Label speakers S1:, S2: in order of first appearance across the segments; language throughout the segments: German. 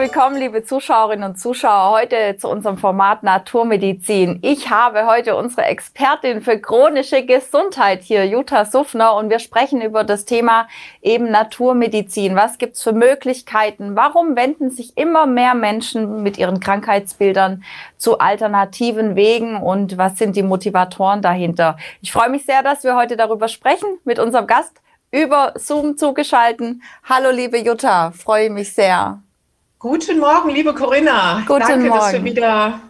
S1: Willkommen, liebe Zuschauerinnen und Zuschauer, heute zu unserem Format Naturmedizin. Ich habe heute unsere Expertin für chronische Gesundheit hier, Jutta Suffner, und wir sprechen über das Thema eben Naturmedizin. Was gibt's für Möglichkeiten? Warum wenden sich immer mehr Menschen mit ihren Krankheitsbildern zu alternativen Wegen und was sind die Motivatoren dahinter? Ich freue mich sehr, dass wir heute darüber sprechen mit unserem Gast über Zoom zugeschalten. Hallo, liebe Jutta, freue mich sehr.
S2: Guten Morgen, liebe Corinna.
S1: Guten
S2: Danke,
S1: Morgen.
S2: dass wir wieder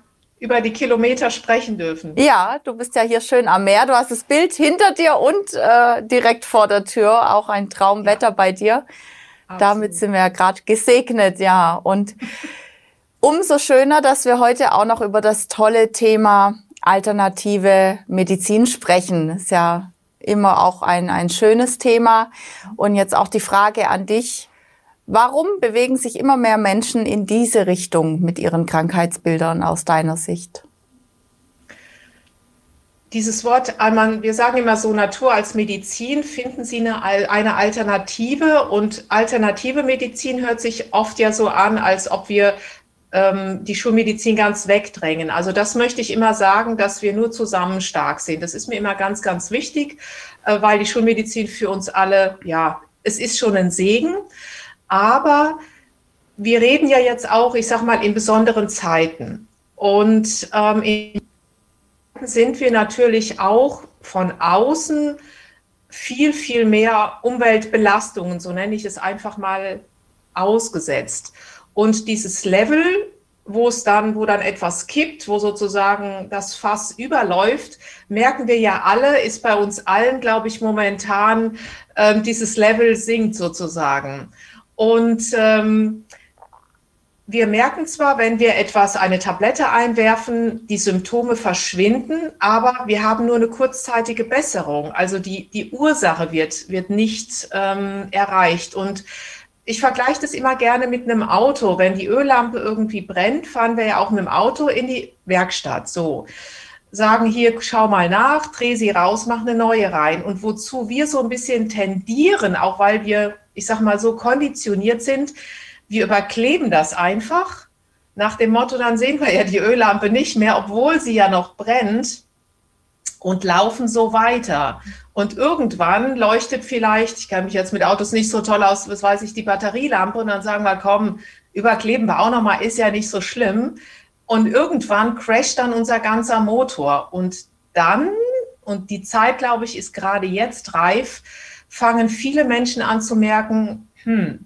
S2: über die Kilometer sprechen dürfen.
S1: Ja, du bist ja hier schön am Meer. Du hast das Bild hinter dir und äh, direkt vor der Tür. Auch ein Traumwetter ja. bei dir. Absolut. Damit sind wir ja gerade gesegnet, ja. Und umso schöner, dass wir heute auch noch über das tolle Thema alternative Medizin sprechen. Ist ja immer auch ein, ein schönes Thema. Und jetzt auch die Frage an dich. Warum bewegen sich immer mehr Menschen in diese Richtung mit ihren Krankheitsbildern aus deiner Sicht?
S2: Dieses Wort, wir sagen immer so Natur als Medizin, finden Sie eine, eine Alternative und alternative Medizin hört sich oft ja so an, als ob wir ähm, die Schulmedizin ganz wegdrängen. Also das möchte ich immer sagen, dass wir nur zusammen stark sind. Das ist mir immer ganz, ganz wichtig, äh, weil die Schulmedizin für uns alle, ja, es ist schon ein Segen. Aber wir reden ja jetzt auch, ich sage mal, in besonderen Zeiten. Und ähm, in sind wir natürlich auch von außen viel, viel mehr Umweltbelastungen, so nenne ich es einfach mal, ausgesetzt. Und dieses Level, wo es dann, wo dann etwas kippt, wo sozusagen das Fass überläuft, merken wir ja alle, ist bei uns allen, glaube ich, momentan ähm, dieses Level sinkt sozusagen. Und ähm, wir merken zwar, wenn wir etwas, eine Tablette einwerfen, die Symptome verschwinden, aber wir haben nur eine kurzzeitige Besserung. Also die, die Ursache wird, wird nicht ähm, erreicht. Und ich vergleiche das immer gerne mit einem Auto. Wenn die Öllampe irgendwie brennt, fahren wir ja auch mit dem Auto in die Werkstatt. So sagen hier, schau mal nach, dreh sie raus, mach eine neue rein. Und wozu wir so ein bisschen tendieren, auch weil wir ich sag mal so konditioniert sind, wir überkleben das einfach. Nach dem Motto, dann sehen wir ja die Öllampe nicht mehr, obwohl sie ja noch brennt und laufen so weiter. Und irgendwann leuchtet vielleicht, ich kenne mich jetzt mit Autos nicht so toll aus, was weiß ich, die Batterielampe und dann sagen wir, komm, überkleben wir auch nochmal, ist ja nicht so schlimm. Und irgendwann crasht dann unser ganzer Motor. Und dann, und die Zeit, glaube ich, ist gerade jetzt reif, fangen viele Menschen an zu merken, hm,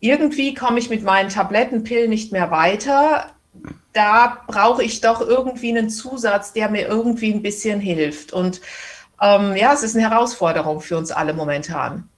S2: irgendwie komme ich mit meinen Tablettenpillen nicht mehr weiter. Da brauche ich doch irgendwie einen Zusatz, der mir irgendwie ein bisschen hilft. Und ähm, ja, es ist eine Herausforderung für uns alle momentan.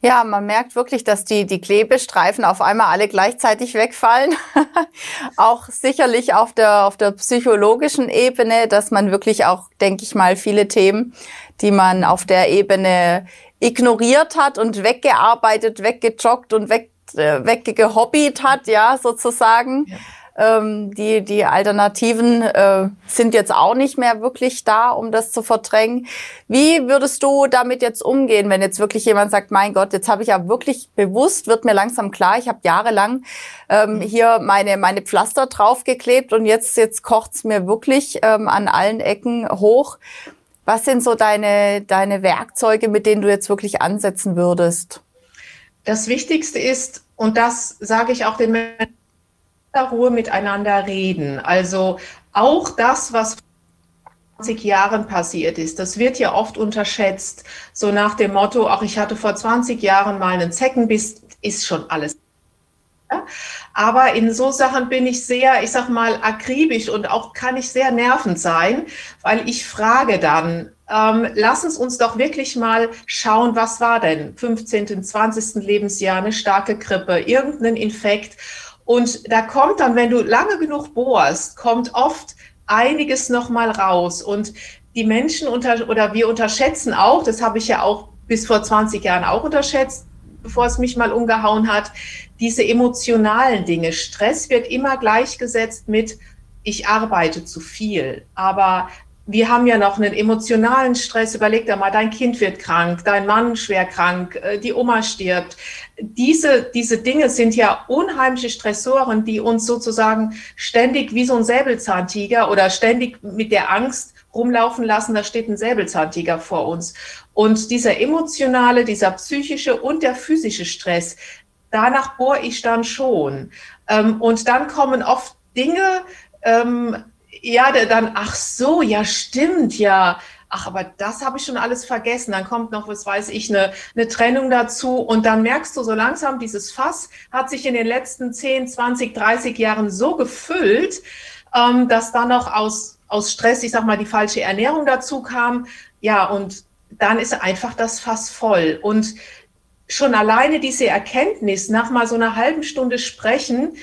S1: Ja, man merkt wirklich, dass die, die Klebestreifen auf einmal alle gleichzeitig wegfallen. auch sicherlich auf der, auf der psychologischen Ebene, dass man wirklich auch, denke ich mal, viele Themen, die man auf der Ebene ignoriert hat und weggearbeitet, weggejoggt und weg, äh, weggehobbyt hat, ja, sozusagen. Ja. Ähm, die, die Alternativen äh, sind jetzt auch nicht mehr wirklich da, um das zu verdrängen. Wie würdest du damit jetzt umgehen, wenn jetzt wirklich jemand sagt, mein Gott, jetzt habe ich ja wirklich bewusst, wird mir langsam klar, ich habe jahrelang ähm, mhm. hier meine, meine Pflaster draufgeklebt und jetzt, jetzt kocht's mir wirklich ähm, an allen Ecken hoch. Was sind so deine, deine Werkzeuge, mit denen du jetzt wirklich ansetzen würdest?
S2: Das Wichtigste ist, und das sage ich auch den Menschen, Ruhe miteinander reden. Also auch das, was 20 Jahren passiert ist. Das wird ja oft unterschätzt. So nach dem Motto, ach, ich hatte vor 20 Jahren mal einen Zeckenbiss, ist schon alles. Aber in so Sachen bin ich sehr, ich sag mal, akribisch und auch kann ich sehr nervend sein, weil ich frage dann, ähm, lass uns uns doch wirklich mal schauen, was war denn 15., 20. Lebensjahr, eine starke Grippe, irgendein Infekt. Und da kommt dann, wenn du lange genug bohrst, kommt oft einiges nochmal raus. Und die Menschen unter, oder wir unterschätzen auch, das habe ich ja auch bis vor 20 Jahren auch unterschätzt, bevor es mich mal umgehauen hat, diese emotionalen Dinge. Stress wird immer gleichgesetzt mit, ich arbeite zu viel. Aber wir haben ja noch einen emotionalen Stress. Überleg dir mal, dein Kind wird krank, dein Mann schwer krank, äh, die Oma stirbt. Diese, diese Dinge sind ja unheimliche Stressoren, die uns sozusagen ständig wie so ein Säbelzahntiger oder ständig mit der Angst rumlaufen lassen, da steht ein Säbelzahntiger vor uns. Und dieser emotionale, dieser psychische und der physische Stress, danach bohre ich dann schon. Ähm, und dann kommen oft Dinge, ähm, ja, dann, ach so, ja, stimmt, ja. Ach, aber das habe ich schon alles vergessen. Dann kommt noch, was weiß ich, eine, eine Trennung dazu. Und dann merkst du so langsam, dieses Fass hat sich in den letzten 10, 20, 30 Jahren so gefüllt, ähm, dass dann noch aus, aus Stress, ich sag mal, die falsche Ernährung dazu kam. Ja, und dann ist einfach das Fass voll. Und schon alleine diese Erkenntnis nach mal so einer halben Stunde sprechen,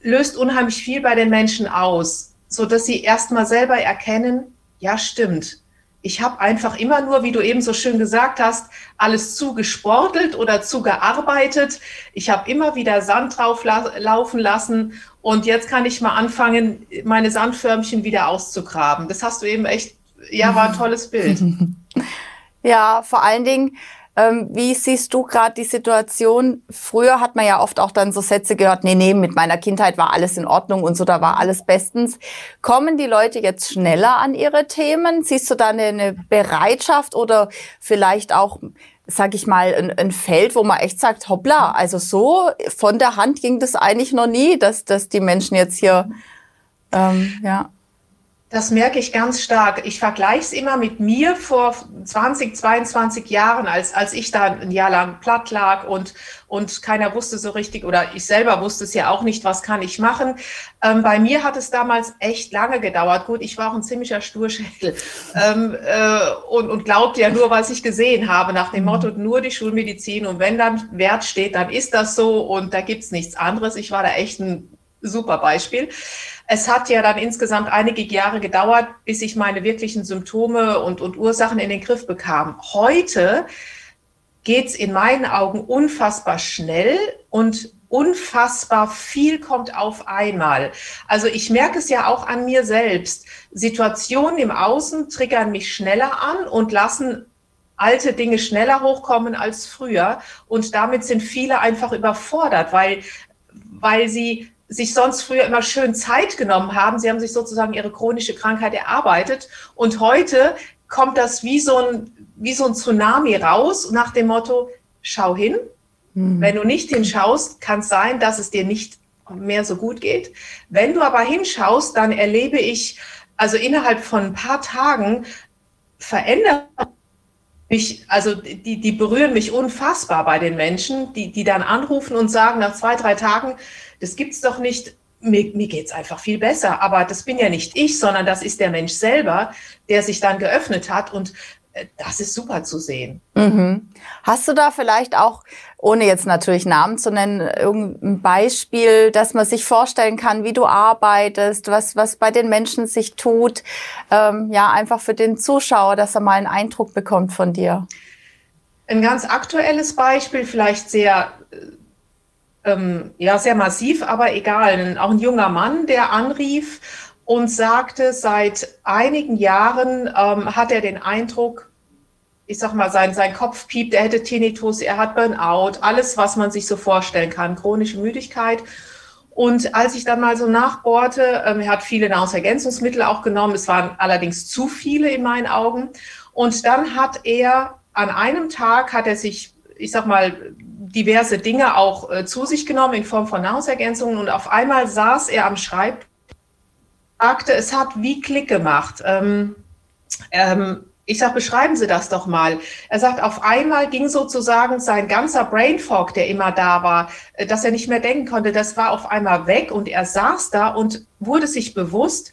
S2: löst unheimlich viel bei den Menschen aus so dass sie erstmal selber erkennen, ja, stimmt. Ich habe einfach immer nur, wie du eben so schön gesagt hast, alles zugesportelt oder zugearbeitet. Ich habe immer wieder Sand drauf la laufen lassen und jetzt kann ich mal anfangen, meine Sandförmchen wieder auszugraben. Das hast du eben echt, ja, war ein tolles Bild.
S1: Ja, vor allen Dingen, wie siehst du gerade die Situation? Früher hat man ja oft auch dann so Sätze gehört, nee, nee, mit meiner Kindheit war alles in Ordnung und so, da war alles bestens. Kommen die Leute jetzt schneller an ihre Themen? Siehst du da eine, eine Bereitschaft oder vielleicht auch sag ich mal, ein, ein, Feld, wo man echt sagt, hoppla, also so von der Hand ging das eigentlich noch nie, dass, dass die Menschen jetzt hier, ähm, ja.
S2: Das merke ich ganz stark. Ich vergleiche es immer mit mir vor 20, 22 Jahren, als, als ich da ein Jahr lang platt lag und, und keiner wusste so richtig, oder ich selber wusste es ja auch nicht, was kann ich machen. Ähm, bei mir hat es damals echt lange gedauert. Gut, ich war auch ein ziemlicher Sturschädel ähm, äh, und, und glaubte ja nur, was ich gesehen habe, nach dem Motto, nur die Schulmedizin. Und wenn dann Wert steht, dann ist das so und da gibt's nichts anderes. Ich war da echt ein super Beispiel. Es hat ja dann insgesamt einige Jahre gedauert, bis ich meine wirklichen Symptome und, und Ursachen in den Griff bekam. Heute geht es in meinen Augen unfassbar schnell und unfassbar viel kommt auf einmal. Also ich merke es ja auch an mir selbst. Situationen im Außen triggern mich schneller an und lassen alte Dinge schneller hochkommen als früher. Und damit sind viele einfach überfordert, weil, weil sie sich sonst früher immer schön Zeit genommen haben. Sie haben sich sozusagen ihre chronische Krankheit erarbeitet. Und heute kommt das wie so ein, wie so ein Tsunami raus nach dem Motto, schau hin. Mhm. Wenn du nicht hinschaust, kann es sein, dass es dir nicht mehr so gut geht. Wenn du aber hinschaust, dann erlebe ich, also innerhalb von ein paar Tagen verändert mich, also die, die berühren mich unfassbar bei den Menschen, die, die dann anrufen und sagen nach zwei, drei Tagen, das gibt's doch nicht. Mir, mir geht's einfach viel besser. Aber das bin ja nicht ich, sondern das ist der Mensch selber, der sich dann geöffnet hat. Und äh, das ist super zu sehen.
S1: Mhm. Hast du da vielleicht auch, ohne jetzt natürlich Namen zu nennen, irgendein Beispiel, dass man sich vorstellen kann, wie du arbeitest, was, was bei den Menschen sich tut? Ähm, ja, einfach für den Zuschauer, dass er mal einen Eindruck bekommt von dir.
S2: Ein ganz aktuelles Beispiel, vielleicht sehr äh, ähm, ja, sehr massiv, aber egal. Auch ein junger Mann, der anrief und sagte, seit einigen Jahren ähm, hat er den Eindruck, ich sag mal, sein, sein Kopf piept, er hätte Tinnitus, er hat Burnout, alles, was man sich so vorstellen kann, chronische Müdigkeit. Und als ich dann mal so nachbohrte, ähm, er hat viele Nahrungsergänzungsmittel auch genommen, es waren allerdings zu viele in meinen Augen. Und dann hat er an einem Tag, hat er sich, ich sag mal, diverse Dinge auch äh, zu sich genommen in Form von Nahrungsergänzungen und auf einmal saß er am Schreibtisch, sagte, es hat wie Klick gemacht. Ähm, ähm, ich sage, beschreiben Sie das doch mal. Er sagt, auf einmal ging sozusagen sein ganzer Brain Fog, der immer da war, äh, dass er nicht mehr denken konnte, das war auf einmal weg und er saß da und wurde sich bewusst,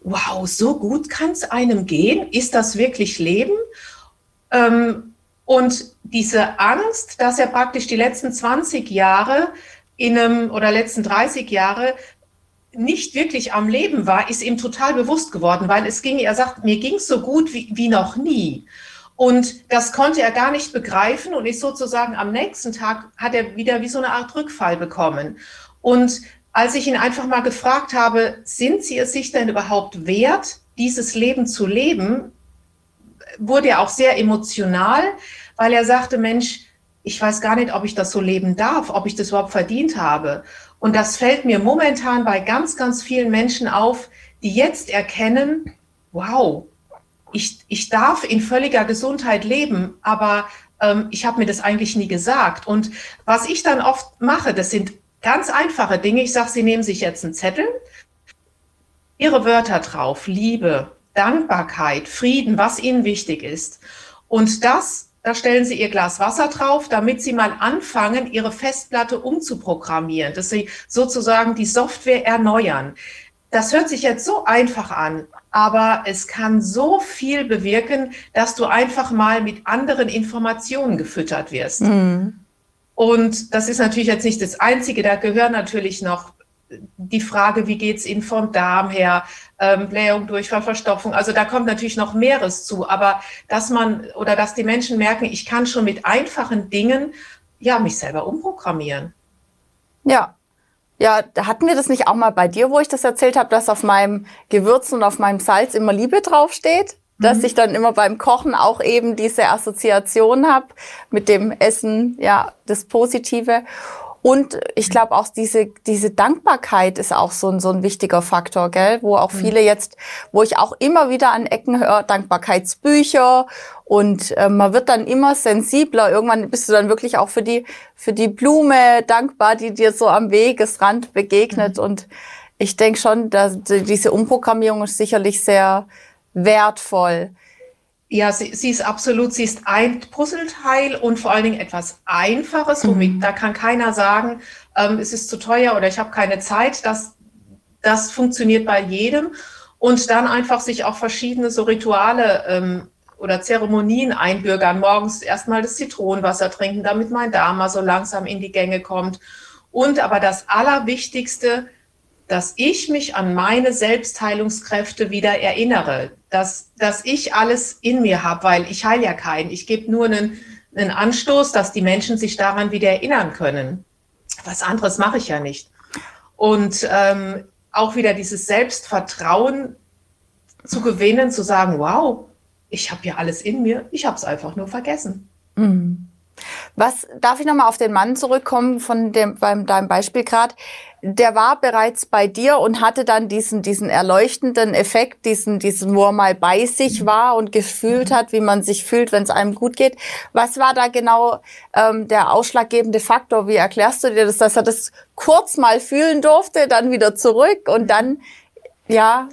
S2: wow, so gut kann es einem gehen? Ist das wirklich Leben? Ähm, und diese Angst, dass er praktisch die letzten 20 Jahre in einem oder letzten 30 Jahre nicht wirklich am Leben war, ist ihm total bewusst geworden, weil es ging, er sagt, mir ging es so gut wie, wie noch nie. Und das konnte er gar nicht begreifen und ist sozusagen am nächsten Tag hat er wieder wie so eine Art Rückfall bekommen. Und als ich ihn einfach mal gefragt habe, sind Sie es sich denn überhaupt wert, dieses Leben zu leben, wurde er auch sehr emotional, weil er sagte, Mensch, ich weiß gar nicht, ob ich das so leben darf, ob ich das überhaupt verdient habe. Und das fällt mir momentan bei ganz, ganz vielen Menschen auf, die jetzt erkennen, wow, ich, ich darf in völliger Gesundheit leben, aber ähm, ich habe mir das eigentlich nie gesagt. Und was ich dann oft mache, das sind ganz einfache Dinge. Ich sage, Sie nehmen sich jetzt einen Zettel, Ihre Wörter drauf, Liebe, Dankbarkeit, Frieden, was Ihnen wichtig ist. Und das da stellen Sie Ihr Glas Wasser drauf, damit Sie mal anfangen, Ihre Festplatte umzuprogrammieren, dass Sie sozusagen die Software erneuern. Das hört sich jetzt so einfach an, aber es kann so viel bewirken, dass du einfach mal mit anderen Informationen gefüttert wirst. Mhm. Und das ist natürlich jetzt nicht das Einzige, da gehören natürlich noch die Frage, wie geht es Ihnen vom Darm her, ähm, Blähung, Durchfall, Verstopfung. Also da kommt natürlich noch mehres zu. Aber dass man oder dass die Menschen merken, ich kann schon mit einfachen Dingen ja mich selber umprogrammieren.
S1: Ja. Ja, hatten wir das nicht auch mal bei dir, wo ich das erzählt habe, dass auf meinem Gewürz und auf meinem Salz immer Liebe draufsteht? Dass mhm. ich dann immer beim Kochen auch eben diese Assoziation habe mit dem Essen, ja, das Positive. Und ich glaube auch diese, diese Dankbarkeit ist auch so ein, so ein wichtiger Faktor, gell? Wo auch mhm. viele jetzt, wo ich auch immer wieder an Ecken höre, Dankbarkeitsbücher und äh, man wird dann immer sensibler. Irgendwann bist du dann wirklich auch für die, für die Blume dankbar, die dir so am Wegesrand begegnet. Mhm. Und ich denke schon, dass diese Umprogrammierung ist sicherlich sehr wertvoll.
S2: Ja, sie, sie, ist absolut, sie ist ein Puzzleteil und vor allen Dingen etwas Einfaches, womit mhm. da kann keiner sagen, ähm, es ist zu teuer oder ich habe keine Zeit. Das, das funktioniert bei jedem. Und dann einfach sich auch verschiedene so Rituale ähm, oder Zeremonien einbürgern. Morgens erstmal das Zitronenwasser trinken, damit mein Darm mal so langsam in die Gänge kommt. Und aber das Allerwichtigste, dass ich mich an meine Selbstheilungskräfte wieder erinnere, dass, dass ich alles in mir habe, weil ich heile ja keinen. Ich gebe nur einen, einen Anstoß, dass die Menschen sich daran wieder erinnern können. Was anderes mache ich ja nicht. Und ähm, auch wieder dieses Selbstvertrauen zu gewinnen, zu sagen, wow, ich habe ja alles in mir, ich habe es einfach nur vergessen. Mhm.
S1: Was darf ich nochmal auf den Mann zurückkommen von dem beim deinem Beispiel gerade? Der war bereits bei dir und hatte dann diesen diesen erleuchtenden Effekt, diesen diesen, wo er mal bei sich mhm. war und gefühlt hat, wie man sich fühlt, wenn es einem gut geht. Was war da genau ähm, der ausschlaggebende Faktor? Wie erklärst du dir das, dass er das kurz mal fühlen durfte, dann wieder zurück und dann ja?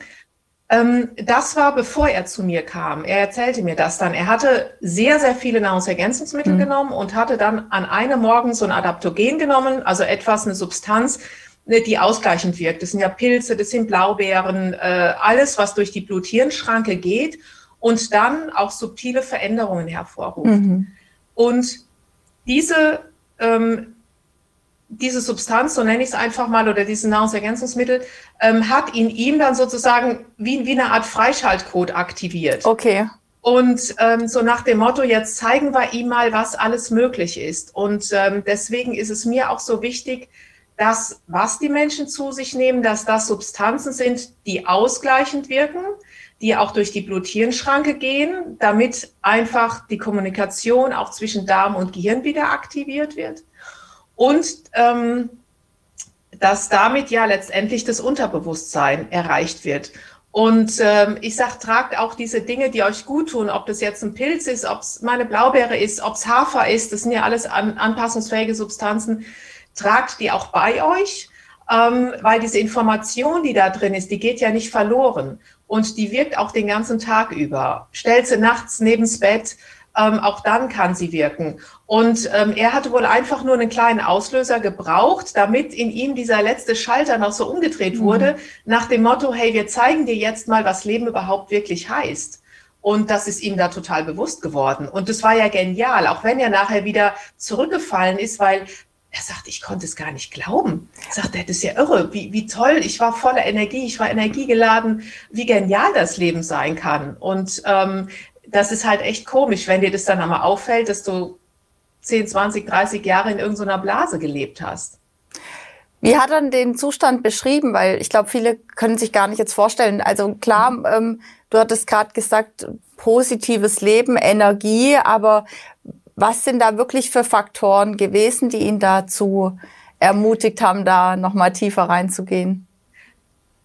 S2: Ähm, das war bevor er zu mir kam. Er erzählte mir das dann. Er hatte sehr, sehr viele Nahrungsergänzungsmittel mhm. genommen und hatte dann an einem Morgen so ein Adaptogen genommen, also etwas, eine Substanz, ne, die ausgleichend wirkt. Das sind ja Pilze, das sind Blaubeeren, äh, alles, was durch die Blut-Hirn-Schranke geht und dann auch subtile Veränderungen hervorruft. Mhm. Und diese ähm, diese Substanz, so nenne ich es einfach mal, oder dieses Nahrungsergänzungsmittel, ähm, hat in ihm dann sozusagen wie, wie eine Art Freischaltcode aktiviert.
S1: Okay.
S2: Und ähm, so nach dem Motto, jetzt zeigen wir ihm mal, was alles möglich ist. Und ähm, deswegen ist es mir auch so wichtig, dass was die Menschen zu sich nehmen, dass das Substanzen sind, die ausgleichend wirken, die auch durch die Blut-Hirn-Schranke gehen, damit einfach die Kommunikation auch zwischen Darm und Gehirn wieder aktiviert wird und ähm, dass damit ja letztendlich das Unterbewusstsein erreicht wird. Und ähm, ich sage, tragt auch diese Dinge, die euch gut tun, ob das jetzt ein Pilz ist, ob es meine Blaubeere ist, ob es Hafer ist, das sind ja alles an, anpassungsfähige Substanzen, tragt die auch bei euch, ähm, weil diese Information, die da drin ist, die geht ja nicht verloren und die wirkt auch den ganzen Tag über. Stellt sie nachts neben's Bett, ähm, auch dann kann sie wirken. Und ähm, er hatte wohl einfach nur einen kleinen Auslöser gebraucht, damit in ihm dieser letzte Schalter noch so umgedreht mhm. wurde, nach dem Motto, hey, wir zeigen dir jetzt mal, was Leben überhaupt wirklich heißt. Und das ist ihm da total bewusst geworden. Und das war ja genial, auch wenn er nachher wieder zurückgefallen ist, weil er sagt, ich konnte es gar nicht glauben. Er sagt, das ist ja irre, wie, wie toll, ich war voller Energie, ich war energiegeladen, wie genial das Leben sein kann. Und ähm, das ist halt echt komisch, wenn dir das dann einmal auffällt, dass du 10, 20, 30 Jahre in irgendeiner Blase gelebt hast.
S1: Wie hat er den Zustand beschrieben? Weil ich glaube, viele können sich gar nicht jetzt vorstellen. Also klar, ähm, du hattest gerade gesagt, positives Leben, Energie, aber was sind da wirklich für Faktoren gewesen, die ihn dazu ermutigt haben, da nochmal tiefer reinzugehen?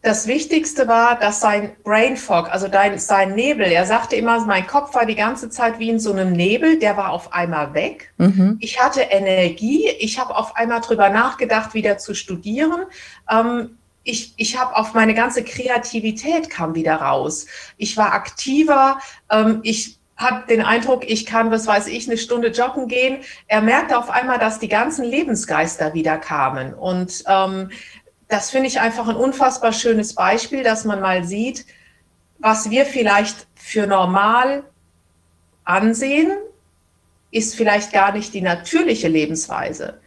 S2: Das Wichtigste war, dass sein Brain Fog, also dein, sein Nebel, er sagte immer, mein Kopf war die ganze Zeit wie in so einem Nebel, der war auf einmal weg. Mhm. Ich hatte Energie, ich habe auf einmal drüber nachgedacht, wieder zu studieren. Ähm, ich, ich habe auf meine ganze Kreativität kam wieder raus. Ich war aktiver, ähm, ich hat den Eindruck, ich kann, was weiß ich, eine Stunde joggen gehen. Er merkte auf einmal, dass die ganzen Lebensgeister wieder kamen. Und ähm, das finde ich einfach ein unfassbar schönes Beispiel, dass man mal sieht, was wir vielleicht für normal ansehen, ist vielleicht gar nicht die natürliche Lebensweise.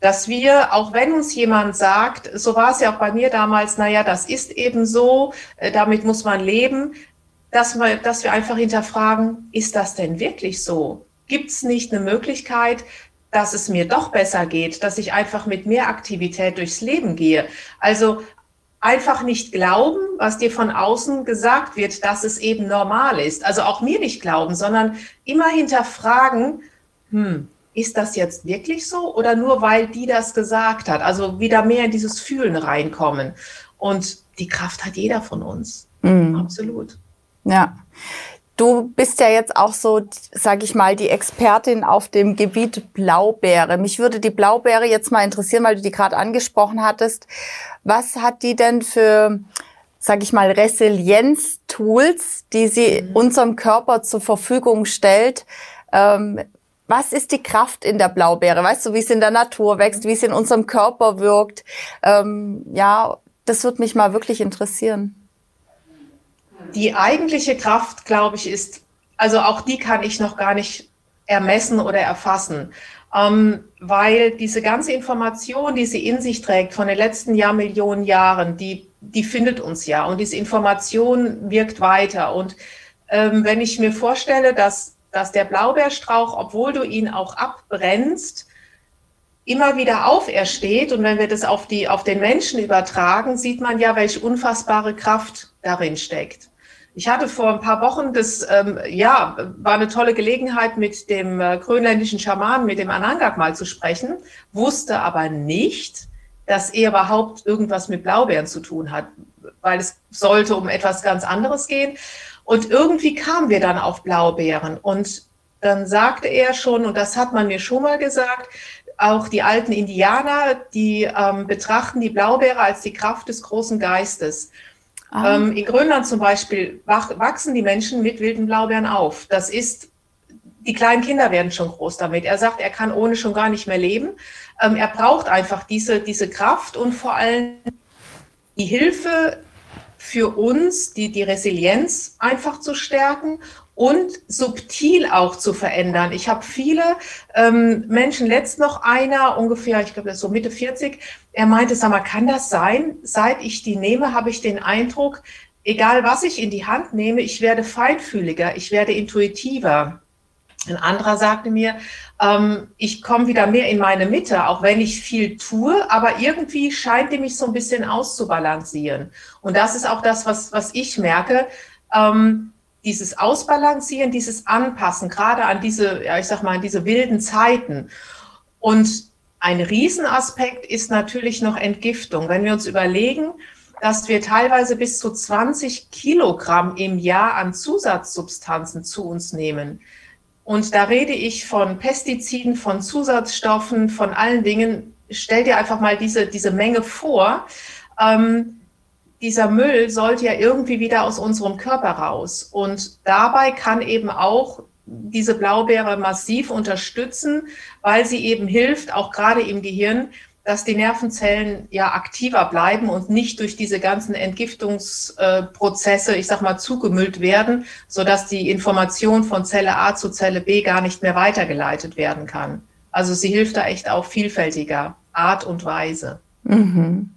S2: Dass wir, auch wenn uns jemand sagt, so war es ja auch bei mir damals, naja, das ist eben so, äh, damit muss man leben, dass wir, dass wir einfach hinterfragen, ist das denn wirklich so? Gibt es nicht eine Möglichkeit, dass es mir doch besser geht, dass ich einfach mit mehr Aktivität durchs Leben gehe. Also einfach nicht glauben, was dir von außen gesagt wird, dass es eben normal ist. Also auch mir nicht glauben, sondern immer hinterfragen, hm, ist das jetzt wirklich so oder nur weil die das gesagt hat? Also wieder mehr in dieses Fühlen reinkommen. Und die Kraft hat jeder von uns. Mhm. Absolut.
S1: Ja. Du bist ja jetzt auch so, sag ich mal, die Expertin auf dem Gebiet Blaubeere. Mich würde die Blaubeere jetzt mal interessieren, weil du die gerade angesprochen hattest. Was hat die denn für, sag ich mal, Resilienz-Tools, die sie mhm. unserem Körper zur Verfügung stellt? Ähm, was ist die Kraft in der Blaubeere? Weißt du, wie es in der Natur wächst, wie es in unserem Körper wirkt? Ähm, ja, das würde mich mal wirklich interessieren
S2: die eigentliche Kraft, glaube ich, ist, also auch die kann ich noch gar nicht ermessen oder erfassen, ähm, weil diese ganze Information, die sie in sich trägt von den letzten Jahrmillionen Jahren, die, die findet uns ja und diese Information wirkt weiter. Und ähm, wenn ich mir vorstelle, dass, dass der Blaubeerstrauch, obwohl du ihn auch abbrennst, immer wieder aufersteht und wenn wir das auf, die, auf den Menschen übertragen, sieht man ja, welche unfassbare Kraft darin steckt. Ich hatte vor ein paar Wochen das, ähm, ja, war eine tolle Gelegenheit, mit dem äh, grönländischen Schamanen, mit dem Anangak mal zu sprechen, wusste aber nicht, dass er überhaupt irgendwas mit Blaubeeren zu tun hat, weil es sollte um etwas ganz anderes gehen. Und irgendwie kamen wir dann auf Blaubeeren. Und dann sagte er schon, und das hat man mir schon mal gesagt, auch die alten Indianer, die ähm, betrachten die Blaubeere als die Kraft des großen Geistes. Ah. Ähm, in Grönland zum Beispiel wachsen die Menschen mit wilden Blaubeeren auf. Das ist, die kleinen Kinder werden schon groß damit. Er sagt, er kann ohne schon gar nicht mehr leben. Ähm, er braucht einfach diese, diese Kraft und vor allem die Hilfe für uns, die, die Resilienz einfach zu stärken und subtil auch zu verändern. Ich habe viele ähm, Menschen, letzt noch einer, ungefähr, ich glaube, so Mitte 40, er meinte, sag mal, kann das sein? Seit ich die nehme, habe ich den Eindruck, egal was ich in die Hand nehme, ich werde feinfühliger, ich werde intuitiver. Ein anderer sagte mir, ähm, ich komme wieder mehr in meine Mitte, auch wenn ich viel tue, aber irgendwie scheint die mich so ein bisschen auszubalancieren. Und das ist auch das, was, was ich merke. Ähm, dieses Ausbalancieren, dieses Anpassen, gerade an diese, ja, ich sag mal, an diese wilden Zeiten. Und ein Riesenaspekt ist natürlich noch Entgiftung. Wenn wir uns überlegen, dass wir teilweise bis zu 20 Kilogramm im Jahr an Zusatzsubstanzen zu uns nehmen. Und da rede ich von Pestiziden, von Zusatzstoffen, von allen Dingen. Stell dir einfach mal diese, diese Menge vor. Ähm, dieser Müll sollte ja irgendwie wieder aus unserem Körper raus. Und dabei kann eben auch diese Blaubeere massiv unterstützen, weil sie eben hilft, auch gerade im Gehirn, dass die Nervenzellen ja aktiver bleiben und nicht durch diese ganzen Entgiftungsprozesse, ich sag mal, zugemüllt werden, sodass die Information von Zelle A zu Zelle B gar nicht mehr weitergeleitet werden kann. Also sie hilft da echt auf vielfältiger Art und Weise. Mhm.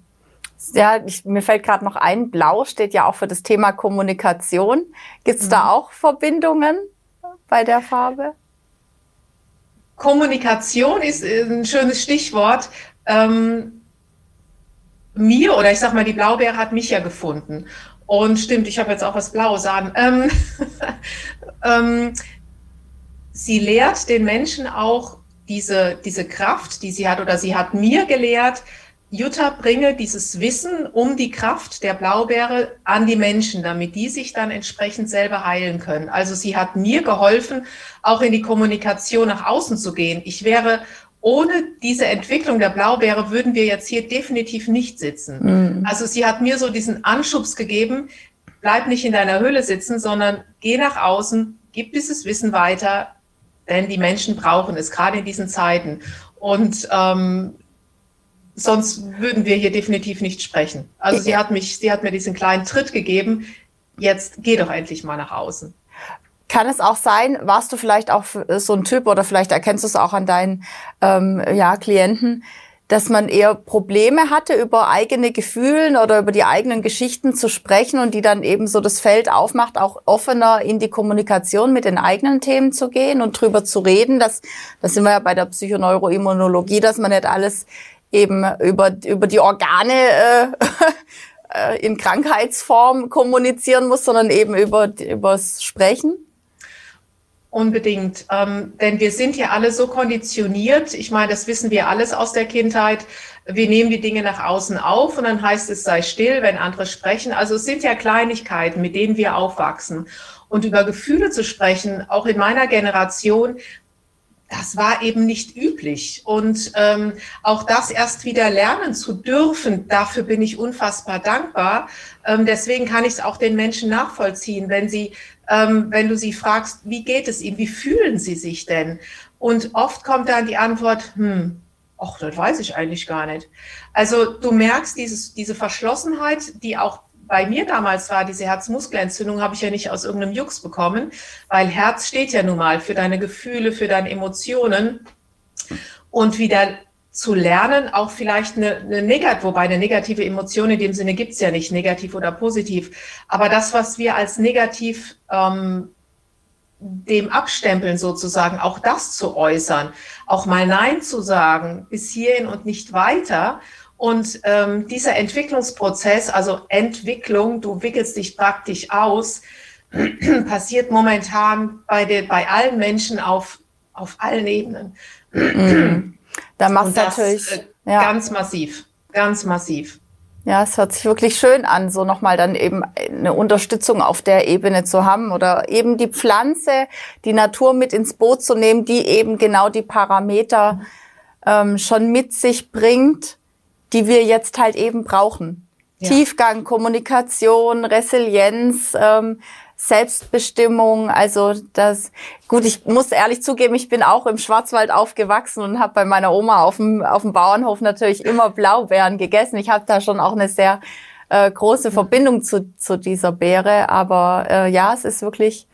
S1: Ja, ich, mir fällt gerade noch ein, Blau steht ja auch für das Thema Kommunikation. Gibt es mhm. da auch Verbindungen bei der Farbe?
S2: Kommunikation ist ein schönes Stichwort. Ähm, mir oder ich sag mal, die Blaubeere hat mich ja gefunden. Und stimmt, ich habe jetzt auch was Blaues an. Ähm, ähm, sie lehrt den Menschen auch diese, diese Kraft, die sie hat, oder sie hat mir gelehrt, Jutta bringe dieses Wissen um die Kraft der Blaubeere an die Menschen, damit die sich dann entsprechend selber heilen können. Also sie hat mir geholfen, auch in die Kommunikation nach außen zu gehen. Ich wäre ohne diese Entwicklung der Blaubeere würden wir jetzt hier definitiv nicht sitzen. Mhm. Also sie hat mir so diesen Anschubs gegeben, bleib nicht in deiner Höhle sitzen, sondern geh nach außen, gib dieses Wissen weiter, denn die Menschen brauchen es, gerade in diesen Zeiten. Und ähm, sonst würden wir hier definitiv nicht sprechen. Also sie hat mich, sie hat mir diesen kleinen Tritt gegeben. Jetzt geh doch endlich mal nach außen.
S1: Kann es auch sein, warst du vielleicht auch so ein Typ oder vielleicht erkennst du es auch an deinen ähm, ja, Klienten, dass man eher Probleme hatte, über eigene Gefühlen oder über die eigenen Geschichten zu sprechen und die dann eben so das Feld aufmacht, auch offener in die Kommunikation mit den eigenen Themen zu gehen und drüber zu reden. Das, das sind wir ja bei der Psychoneuroimmunologie, dass man nicht alles eben über, über die Organe äh, äh, in Krankheitsform kommunizieren muss, sondern eben über übers Sprechen?
S2: Unbedingt, ähm, denn wir sind ja alle so konditioniert. Ich meine, das wissen wir alles aus der Kindheit. Wir nehmen die Dinge nach außen auf und dann heißt es, sei still, wenn andere sprechen. Also es sind ja Kleinigkeiten, mit denen wir aufwachsen. Und über Gefühle zu sprechen, auch in meiner Generation, das war eben nicht üblich. Und ähm, auch das erst wieder lernen zu dürfen, dafür bin ich unfassbar dankbar. Ähm, deswegen kann ich es auch den Menschen nachvollziehen, wenn sie, ähm, wenn du sie fragst, wie geht es ihnen, wie fühlen sie sich denn? Und oft kommt dann die Antwort, hm, ach, das weiß ich eigentlich gar nicht. Also du merkst dieses, diese Verschlossenheit, die auch bei mir damals war, diese Herzmuskelentzündung, habe ich ja nicht aus irgendeinem Jux bekommen, weil Herz steht ja nun mal für deine Gefühle, für deine Emotionen. Und wieder zu lernen, auch vielleicht eine, eine negative, wobei eine negative Emotion in dem Sinne gibt's ja nicht, negativ oder positiv. Aber das, was wir als negativ ähm, dem abstempeln sozusagen, auch das zu äußern, auch mal Nein zu sagen, bis hierhin und nicht weiter und ähm, dieser Entwicklungsprozess, also Entwicklung, du wickelst dich praktisch aus, passiert momentan bei, den, bei allen Menschen auf, auf allen Ebenen.
S1: Da macht es natürlich
S2: äh, ja. ganz massiv, ganz massiv.
S1: Ja, es hört sich wirklich schön an, so nochmal dann eben eine Unterstützung auf der Ebene zu haben oder eben die Pflanze, die Natur mit ins Boot zu nehmen, die eben genau die Parameter ähm, schon mit sich bringt die wir jetzt halt eben brauchen. Ja. Tiefgang, Kommunikation, Resilienz, ähm, Selbstbestimmung, also das, gut, ich muss ehrlich zugeben, ich bin auch im Schwarzwald aufgewachsen und habe bei meiner Oma auf dem, auf dem Bauernhof natürlich immer Blaubeeren gegessen. Ich habe da schon auch eine sehr äh, große Verbindung zu, zu dieser Beere, aber äh, ja, es ist wirklich,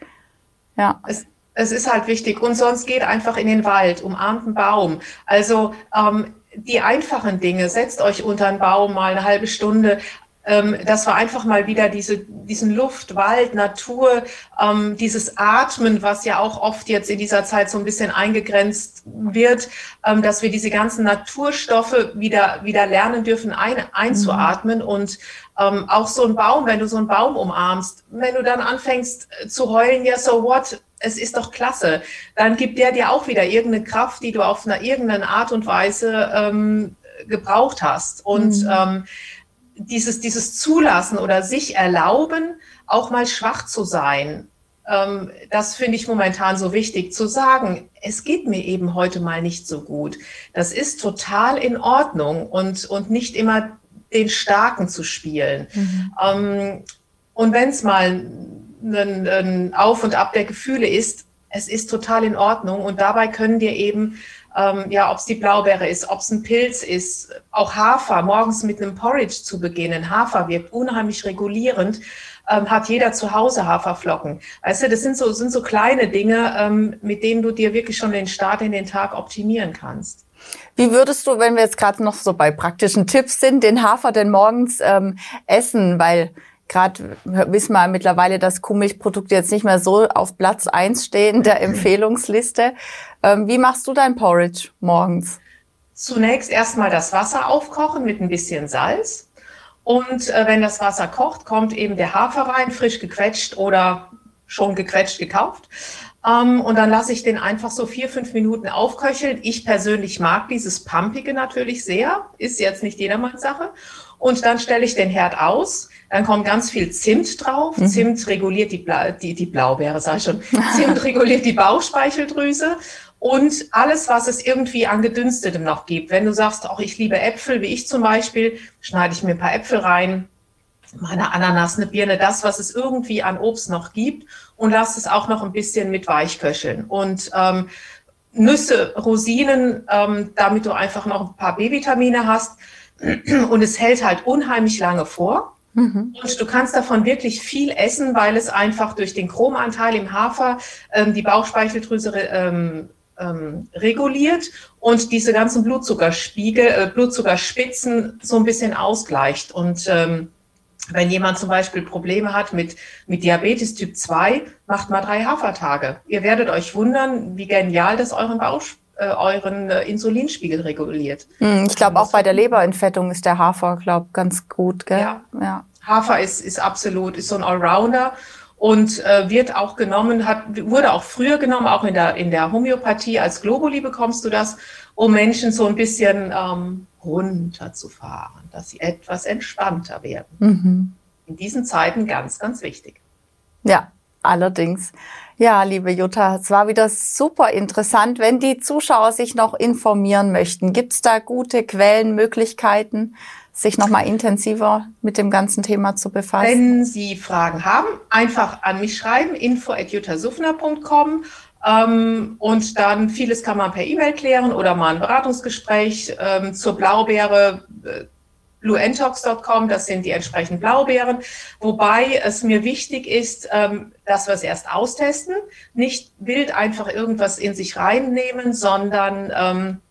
S1: ja.
S2: Es, es ist halt wichtig und sonst geht einfach in den Wald, umarmt einen Baum. Also ähm, die einfachen Dinge, setzt euch unter einen Baum mal eine halbe Stunde. Ähm, das war einfach mal wieder diese, diesen Luft, Wald, Natur, ähm, dieses Atmen, was ja auch oft jetzt in dieser Zeit so ein bisschen eingegrenzt wird, ähm, dass wir diese ganzen Naturstoffe wieder, wieder lernen dürfen, ein, einzuatmen mhm. und ähm, auch so ein Baum, wenn du so einen Baum umarmst, wenn du dann anfängst zu heulen, ja, so what? Es ist doch klasse. Dann gibt der dir auch wieder irgendeine Kraft, die du auf einer irgendeine Art und Weise ähm, gebraucht hast. Und mhm. ähm, dieses, dieses Zulassen oder sich erlauben, auch mal schwach zu sein. Ähm, das finde ich momentan so wichtig zu sagen. Es geht mir eben heute mal nicht so gut. Das ist total in Ordnung und, und nicht immer den Starken zu spielen. Mhm. Ähm, und wenn es mal ein, ein Auf und Ab der Gefühle ist, es ist total in Ordnung. Und dabei können dir eben ähm, ja, ob es die Blaubeere ist, ob es ein Pilz ist, auch Hafer, morgens mit einem Porridge zu beginnen. Hafer wirkt unheimlich regulierend. Ähm, hat jeder zu Hause Haferflocken. Weißt du, das sind so, sind so kleine Dinge, ähm, mit denen du dir wirklich schon den Start in den Tag optimieren kannst.
S1: Wie würdest du, wenn wir jetzt gerade noch so bei praktischen Tipps sind, den Hafer denn morgens ähm, essen? Weil gerade wissen wir mittlerweile, dass Kuhmilchprodukte jetzt nicht mehr so auf Platz eins stehen der Empfehlungsliste. Ähm, wie machst du dein Porridge morgens?
S2: Zunächst erstmal das Wasser aufkochen mit ein bisschen Salz. Und äh, wenn das Wasser kocht, kommt eben der Hafer rein, frisch gequetscht oder schon gequetscht gekauft. Ähm, und dann lasse ich den einfach so vier, fünf Minuten aufköcheln. Ich persönlich mag dieses Pumpige natürlich sehr. Ist jetzt nicht jedermanns Sache. Und dann stelle ich den Herd aus. Dann kommt ganz viel Zimt drauf. Mhm. Zimt reguliert die, Bla die, die Blaubeere, sag ich schon. Zimt reguliert die Bauchspeicheldrüse. Und alles, was es irgendwie an Gedünstetem noch gibt. Wenn du sagst, auch ich liebe Äpfel, wie ich zum Beispiel, schneide ich mir ein paar Äpfel rein, meine Ananas, eine Birne, das, was es irgendwie an Obst noch gibt und lass es auch noch ein bisschen mit weichköcheln. Und ähm, Nüsse, Rosinen, ähm, damit du einfach noch ein paar B-Vitamine hast. Und es hält halt unheimlich lange vor. Mhm. Und du kannst davon wirklich viel essen, weil es einfach durch den Chromanteil im Hafer ähm, die Bauchspeicheldrüse ähm, ähm, reguliert und diese ganzen Blutzuckerspiegel, äh, Blutzuckerspitzen so ein bisschen ausgleicht. Und ähm, wenn jemand zum Beispiel Probleme hat mit, mit Diabetes Typ 2, macht mal drei Hafertage. Ihr werdet euch wundern, wie genial das euren Bauch, äh, euren äh, Insulinspiegel reguliert.
S1: Hm, ich glaube, auch bei der Leberentfettung ist der Hafer, glaube ganz gut. Gell?
S2: Ja. ja. Hafer ist, ist absolut, ist so ein Allrounder und äh, wird auch genommen, hat, wurde auch früher genommen, auch in der, in der Homöopathie. Als Globuli bekommst du das, um Menschen so ein bisschen ähm, runterzufahren, dass sie etwas entspannter werden. Mhm. In diesen Zeiten ganz, ganz wichtig.
S1: Ja, allerdings. Ja, liebe Jutta, es war wieder super interessant. Wenn die Zuschauer sich noch informieren möchten, gibt es da gute Quellenmöglichkeiten, sich noch mal intensiver mit dem ganzen Thema zu befassen?
S2: Wenn Sie Fragen haben, einfach an mich schreiben, info.juttasufner.com ähm, und dann vieles kann man per E-Mail klären oder mal ein Beratungsgespräch ähm, zur Blaubeere. Äh, bluentox.com, das sind die entsprechenden Blaubeeren. Wobei es mir wichtig ist, ähm, dass wir es erst austesten, nicht wild einfach irgendwas in sich reinnehmen, sondern ähm,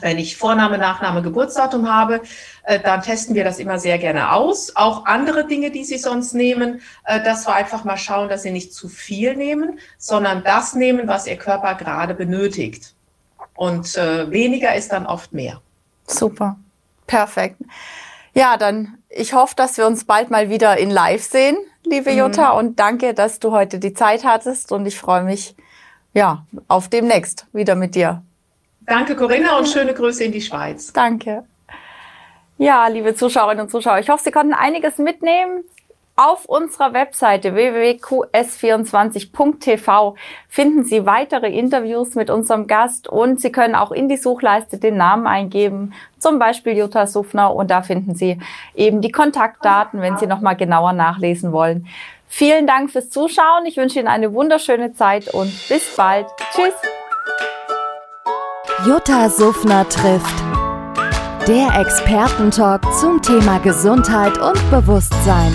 S2: wenn ich Vorname, Nachname, Geburtsdatum habe, äh, dann testen wir das immer sehr gerne aus. Auch andere Dinge, die Sie sonst nehmen, äh, dass wir einfach mal schauen, dass Sie nicht zu viel nehmen, sondern das nehmen, was Ihr Körper gerade benötigt. Und äh, weniger ist dann oft mehr.
S1: Super, perfekt. Ja, dann ich hoffe, dass wir uns bald mal wieder in Live sehen, liebe mhm. Jutta. Und danke, dass du heute die Zeit hattest. Und ich freue mich ja auf demnächst wieder mit dir.
S2: Danke, Corinna, und schöne Grüße in die Schweiz.
S1: Danke. Ja, liebe Zuschauerinnen und Zuschauer, ich hoffe, Sie konnten einiges mitnehmen. Auf unserer Webseite www.qs24.tv finden Sie weitere Interviews mit unserem Gast und Sie können auch in die Suchleiste den Namen eingeben, zum Beispiel Jutta Suffner und da finden Sie eben die Kontaktdaten, wenn Sie nochmal genauer nachlesen wollen. Vielen Dank fürs Zuschauen. Ich wünsche Ihnen eine wunderschöne Zeit und bis bald. Tschüss.
S3: Jutta Suffner trifft. Der Expertentalk zum Thema Gesundheit und Bewusstsein.